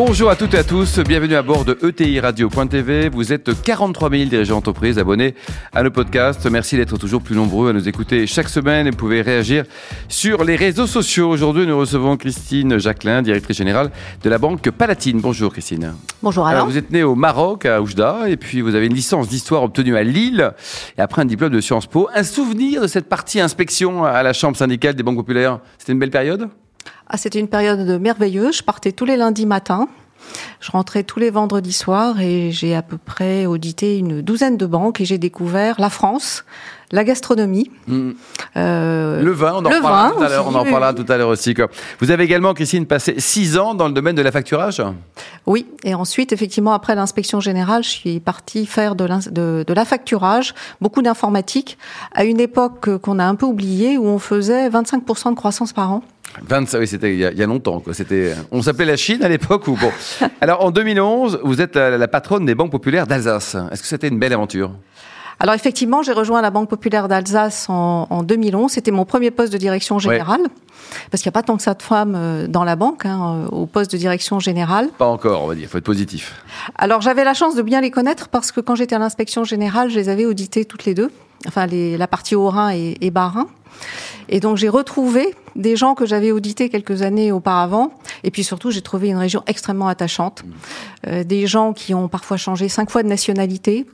Bonjour à toutes et à tous, bienvenue à bord de ETI Radio.tv. Vous êtes 43 000 dirigeants d'entreprise abonnés à nos podcasts. Merci d'être toujours plus nombreux à nous écouter chaque semaine. Vous pouvez réagir sur les réseaux sociaux. Aujourd'hui, nous recevons Christine Jacquelin, directrice générale de la banque Palatine. Bonjour Christine. Bonjour Alain. Alors, vous êtes née au Maroc, à Oujda, et puis vous avez une licence d'histoire obtenue à Lille, et après un diplôme de Sciences Po. Un souvenir de cette partie inspection à la Chambre syndicale des banques populaires? C'était une belle période? Ah, c'était une période merveilleuse. Je partais tous les lundis matins. Je rentrais tous les vendredis soirs et j'ai à peu près audité une douzaine de banques et j'ai découvert la France, la gastronomie. Mm. Euh, le vin, on en reparlera tout à l'heure. On en parlera tout à l'heure aussi. Vous avez également, Christine, passé six ans dans le domaine de la facturage? Oui, et ensuite, effectivement, après l'inspection générale, je suis partie faire de, de, de la facturage, beaucoup d'informatique, à une époque qu'on a un peu oubliée, où on faisait 25% de croissance par an. 20, oui, c'était il, y a longtemps. Quoi. C'était, on s'appelait la Chine à l'époque ou bon. Alors en 2011, vous êtes la, patronne des banques populaires d'Alsace. Est-ce que c'était une belle aventure? Alors effectivement, j'ai rejoint la Banque populaire d'Alsace en, en, 2011. C'était mon premier poste de direction générale. Parce qu'il n'y a pas tant que ça de femmes euh, dans la banque, hein, euh, au poste de direction générale. Pas encore, on va dire, il faut être positif. Alors j'avais la chance de bien les connaître parce que quand j'étais à l'inspection générale, je les avais auditées toutes les deux, enfin les, la partie Haut-Rhin et, et Bas-Rhin. Et donc j'ai retrouvé des gens que j'avais audités quelques années auparavant. Et puis surtout, j'ai trouvé une région extrêmement attachante. Mmh. Euh, des gens qui ont parfois changé cinq fois de nationalité.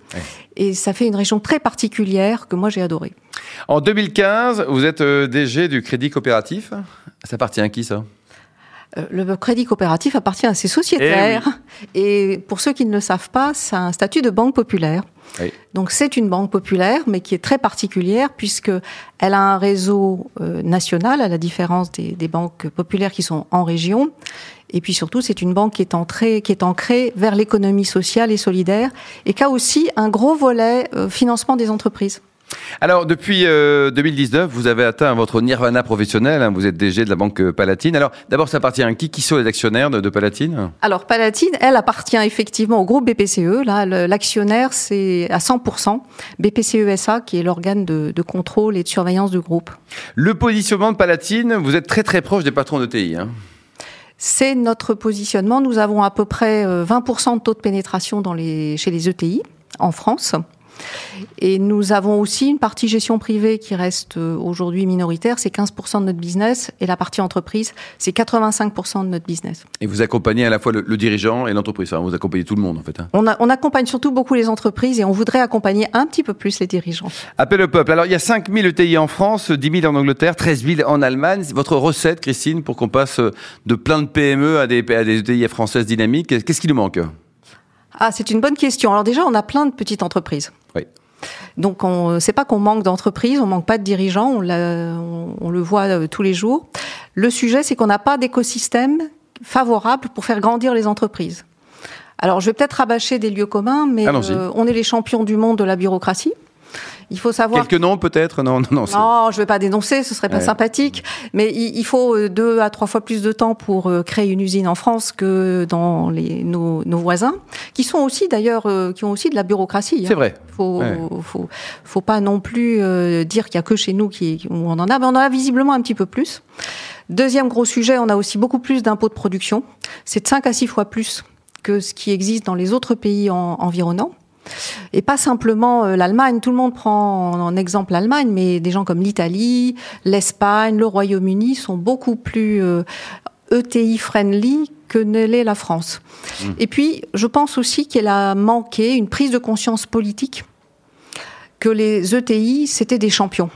Et ça fait une région très particulière que moi j'ai adorée. En 2015, vous êtes euh, DG du Crédit Coopératif. Ça appartient à qui ça? Euh, le crédit coopératif appartient à ses sociétaires. Eh Et pour ceux qui ne le savent pas, c'est un statut de banque populaire. Donc c'est une banque populaire, mais qui est très particulière puisque elle a un réseau euh, national, à la différence des, banques populaires qui sont en région. Et puis surtout, c'est une banque qui est entrée, qui est ancrée vers l'économie sociale et solidaire, et qui a aussi un gros volet euh, financement des entreprises. Alors, depuis 2019, euh, vous avez atteint votre nirvana professionnel. Hein, vous êtes DG de la Banque Palatine. Alors, d'abord, ça appartient à qui? Qui sont les actionnaires de, Palatine? Alors, Palatine, elle appartient effectivement au groupe BPCE. Là, l'actionnaire, c'est à 100% BPCE SA, qui est l'organe de, de, contrôle et de surveillance du groupe. Le positionnement de Palatine, vous êtes très très proche des patrons de TI. Hein c'est notre positionnement. Nous avons à peu près 20% euh, de taux de pénétration dans les, chez les ETI en France. Et nous avons aussi une partie gestion privée qui reste euh, aujourd'hui minoritaire, c'est 15% de notre business, et la partie entreprise, c'est 85% de notre business. Et vous accompagnez à la fois le, dirigeant et l'entreprise, enfin, vous accompagnez tout le monde en fait. Hein. On, on, accompagne surtout beaucoup les entreprises et on voudrait accompagner un petit peu plus les dirigeants. Appel au peuple. Alors il y a 5000 ETI en France, 10 000 en Angleterre, 13 000 en Allemagne. Votre recette, Christine, pour qu'on passe de plein de PME à des, à des ETI françaises dynamiques, qu'est-ce qui nous manque? Ah, c'est une bonne question. Alors déjà, on a plein de petites entreprises. Oui. Donc, on sait pas qu'on manque d'entreprises, on manque pas de dirigeants, on, on, le voit euh, tous les jours. Le sujet, c'est qu'on n'a pas d'écosystème favorable pour faire grandir les entreprises. Alors, je vais peut-être rabâcher des lieux communs, mais euh, on est les champions du monde de la bureaucratie. Il faut savoir. Quelques noms peut-être? Non, non, non. Non, je vais pas dénoncer, ce serait pas sympathique. Mais il, faut euh, deux à trois fois plus de temps pour euh, créer une usine en France que dans les, nos, nos voisins, qui sont aussi d'ailleurs, euh, qui ont aussi de la bureaucratie. Hein. C'est vrai. Faut, faut, faut pas non plus dire qu'il y a que chez nous qui, où on en a, mais on en a visiblement un petit peu plus. Deuxième gros sujet, on a aussi beaucoup plus d'impôts de production. C'est de 5 à 6 fois plus que ce qui existe dans les autres pays environnants. Et pas simplement euh, l'Allemagne. Tout le monde prend en exemple l'Allemagne, mais des gens comme l'Italie, l'Espagne, le Royaume-Uni sont beaucoup plus ETI euh, e friendly que ne l'est la France. Mmh. Et puis, je pense aussi qu'elle a manqué une prise de conscience politique que les ETI, c'était des champions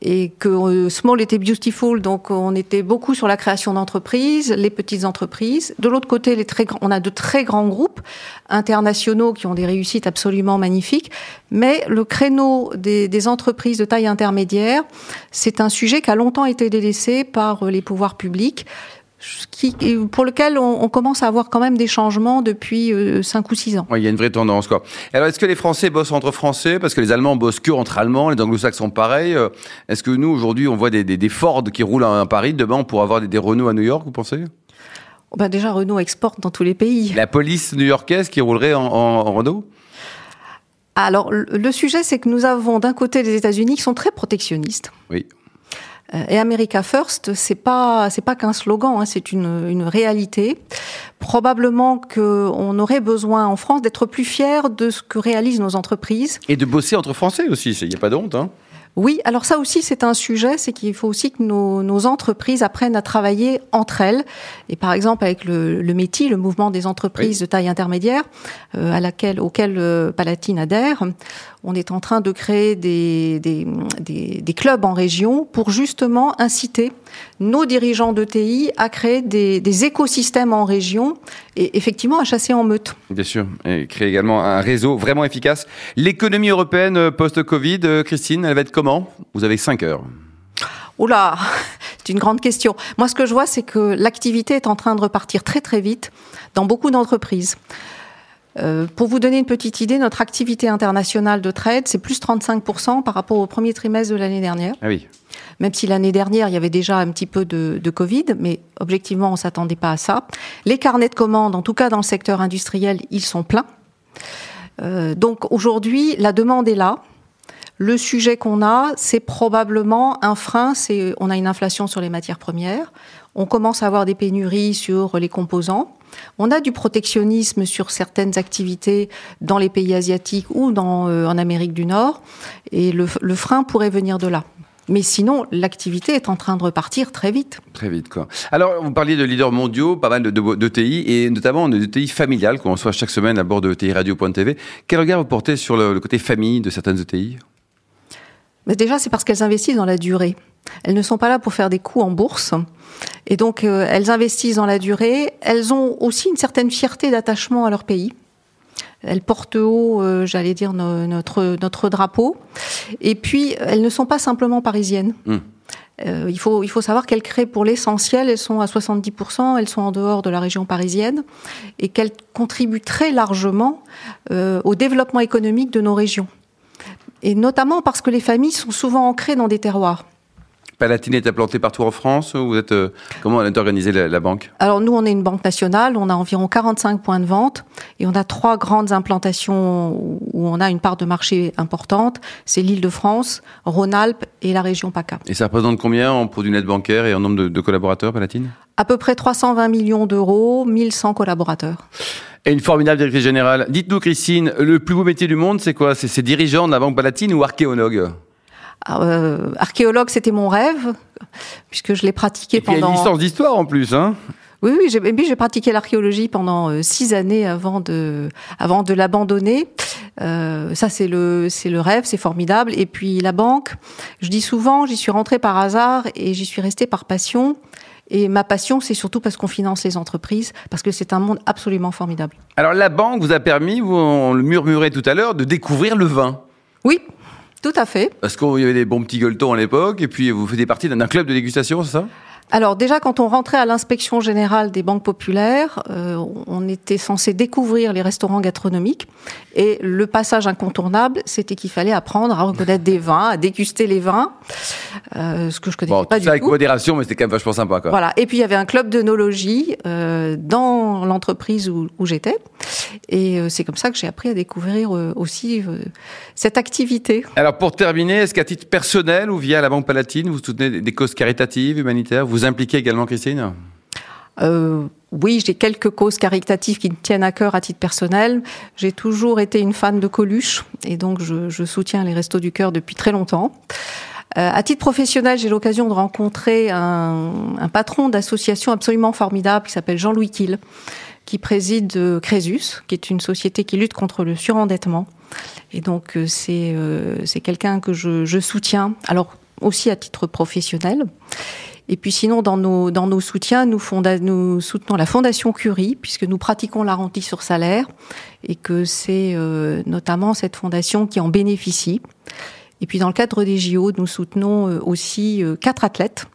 et que euh, Small était beautiful, donc on était beaucoup sur la création d'entreprises, les petites entreprises. De l'autre côté, les très, on a de très grands groupes internationaux qui ont des réussites absolument magnifiques, mais le créneau des, des entreprises de taille intermédiaire, c'est un sujet qui a longtemps été délaissé par les pouvoirs publics qui, pour lequel on, commence à avoir quand même des changements depuis 5 euh, ou 6 ans. Oui, il y a une vraie tendance. Quoi. Alors, est-ce que les Français bossent entre Français? Parce que les Allemands bossent que entre Allemands, les Anglo-Saxons pareil. Euh, est-ce que nous, aujourd'hui, on voit des, des, Ford qui roulent à Paris, demain on pourra avoir des, des Renault à New York, vous pensez? Bah Déjà, Renault exporte dans tous les pays. La police new-yorkaise qui roulerait en, en Renault? Alors, le sujet, c'est que nous avons d'un côté les États-Unis qui sont très protectionnistes. Oui. Euh, et America First, c'est pas c'est pas qu'un slogan, hein, c'est une, une réalité. Probablement qu'on aurait besoin en France d'être plus fiers de ce que réalisent nos entreprises. Et de bosser entre Français aussi, il n'y a pas de honte. Hein. Oui, alors ça aussi c'est un sujet, c'est qu'il faut aussi que nos, nos, entreprises apprennent à travailler entre elles. Et par exemple avec le, le METI, le mouvement des entreprises de taille intermédiaire, euh, à laquelle, auquel euh, Palatine adhère, on est en train de créer des, des, des, des, clubs en région pour justement inciter nos dirigeants de TI à créer des, des écosystèmes en région et effectivement à chasser en meute. Bien sûr, et créer également un réseau vraiment efficace. L'économie européenne euh, post-Covid, euh, Christine, elle va être comment? Vous avez 5 heures. Oula, c'est une grande question. Moi, ce que je vois, c'est que l'activité est en train de repartir très très vite dans beaucoup d'entreprises. Euh, pour vous donner une petite idée, notre activité internationale de trade, c'est plus 35% par rapport au premier trimestre de l'année dernière. Ah oui. Même si l'année dernière, il y avait déjà un petit peu de, de Covid, mais objectivement, on s'attendait pas à ça. Les carnets de commandes, en tout cas dans le secteur industriel, ils sont pleins. Euh, donc aujourd'hui, la demande est là. Le sujet qu'on a, c'est probablement un frein. C'est on a une inflation sur les matières premières. On commence à avoir des pénuries sur les composants. On a du protectionnisme sur certaines activités dans les pays asiatiques ou dans, euh, en Amérique du Nord. Et le, le frein pourrait venir de là. Mais sinon, l'activité est en train de repartir très vite. Très vite, quoi. Alors, vous parliez de leaders mondiaux, pas mal de, de, de TI, et notamment de TI familiales qu'on reçoit chaque semaine à bord de TI Radio.tv. Quel regard vous portez sur le, le côté famille de certaines ETI Mais Déjà, c'est parce qu'elles investissent dans la durée. Elles ne sont pas là pour faire des coups en bourse. Et donc, euh, elles investissent dans la durée. Elles ont aussi une certaine fierté d'attachement à leur pays. Elles portent haut, euh, j'allais dire, no, notre, notre drapeau. Et puis, elles ne sont pas simplement parisiennes. Mmh. Euh, il, faut, il faut savoir qu'elles créent pour l'essentiel, elles sont à 70%, elles sont en dehors de la région parisienne, et qu'elles contribuent très largement au développement économique de nos régions. Et notamment parce que les familles sont souvent ancrées dans des terroirs. Palatine est implantée partout en France Vous êtes, euh, Comment est organisée la, la, banque? Alors nous, on est une banque nationale, on a environ 45 points de vente et on a trois grandes implantations où on a une part de marché importante. C'est l'île de France, Rhône-Alpes et la région PACA. Et ça représente combien en produits net bancaires et en nombre de, de collaborateurs, Palatine? À peu près 320 millions d'euros, 1100 collaborateurs. Et une formidable directrice générale. Dites-nous, Christine, le plus beau métier du monde, c'est quoi? C'est dirigeant de la Banque Palatine ou archéologue? Euh, archéologue, c'était mon rêve, puisque je l'ai pratiqué Et pendant. Il y a une licence d'histoire en plus, hein Oui, oui, j'ai, j'ai pratiqué l'archéologie pendant euh, six années avant de, avant de l'abandonner. Euh, ça, c'est le, c'est le rêve, c'est formidable. Et puis la banque, je dis souvent, j'y suis rentrée par hasard et j'y suis restée par passion. Et ma passion, c'est surtout parce qu'on finance les entreprises, parce que c'est un monde absolument formidable. Alors la banque vous a permis, vous, on le murmurait tout à l'heure, de découvrir le vin. Oui, tout à fait. Parce qu'il y avait des bons petits gueuletons à l'époque, et puis vous faisiez partie d'un club de dégustation, c'est ça? Alors déjà, quand on rentrait à l'inspection générale des banques populaires, euh, on était censé découvrir les restaurants gastronomiques. Et le passage incontournable, c'était qu'il fallait apprendre à reconnaître des vins, à déguster les vins, euh, ce que je connaissais bon, pas tout du ça avec modération, mais c'était quand même vachement sympa. Quoi. Voilà. Et puis il y avait un club d'œnologie euh, dans l'entreprise où, où j'étais. Et euh, c'est comme ça que j'ai appris à découvrir euh, aussi euh, cette activité. Alors pour terminer, est-ce qu'à titre personnel ou via la Banque Palatine, vous soutenez des causes caritatives, humanitaires Vous impliquez également, Christine? Euh, oui, j'ai quelques causes caritatives qui me tiennent à cœur à titre personnel. J'ai toujours été une fan de Coluche et donc je, soutiens les Restos du Cœur depuis très longtemps. Euh, à titre professionnel, j'ai l'occasion de rencontrer un, patron d'association absolument formidable qui s'appelle Jean-Louis Kiel, qui préside euh, Crésus, qui est une société qui lutte contre le surendettement. Et donc c'est euh, c'est quelqu'un que je, je soutiens. Alors aussi à titre professionnel. Et puis sinon, dans nos, dans nos soutiens, nous, fonda, nous soutenons la Fondation Curie, puisque nous pratiquons la rente sur salaire, et que c'est euh, notamment cette fondation qui en bénéficie. Et puis dans le cadre des JO, nous soutenons euh, aussi euh, quatre athlètes,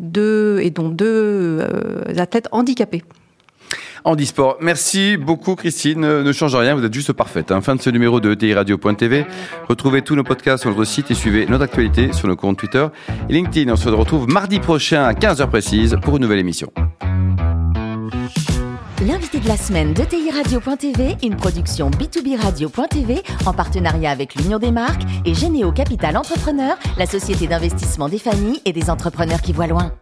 deux, et dont deux athlètes handicapés. Handisport. Merci beaucoup Christine. Ne change rien, vous êtes juste parfaite. Hein. Fin de ce numéro de ETI Radio.tv. Retrouvez tous nos podcasts sur notre site et suivez notre actualité sur nos comptes Twitter et LinkedIn. On se retrouve mardi prochain à 15h précise pour une nouvelle émission. L'invité de la semaine de Radio.tv, une production B2B Radio.tv en partenariat avec l'Union des marques et Généo Capital Entrepreneur, la société d'investissement des familles et des entrepreneurs qui voient loin.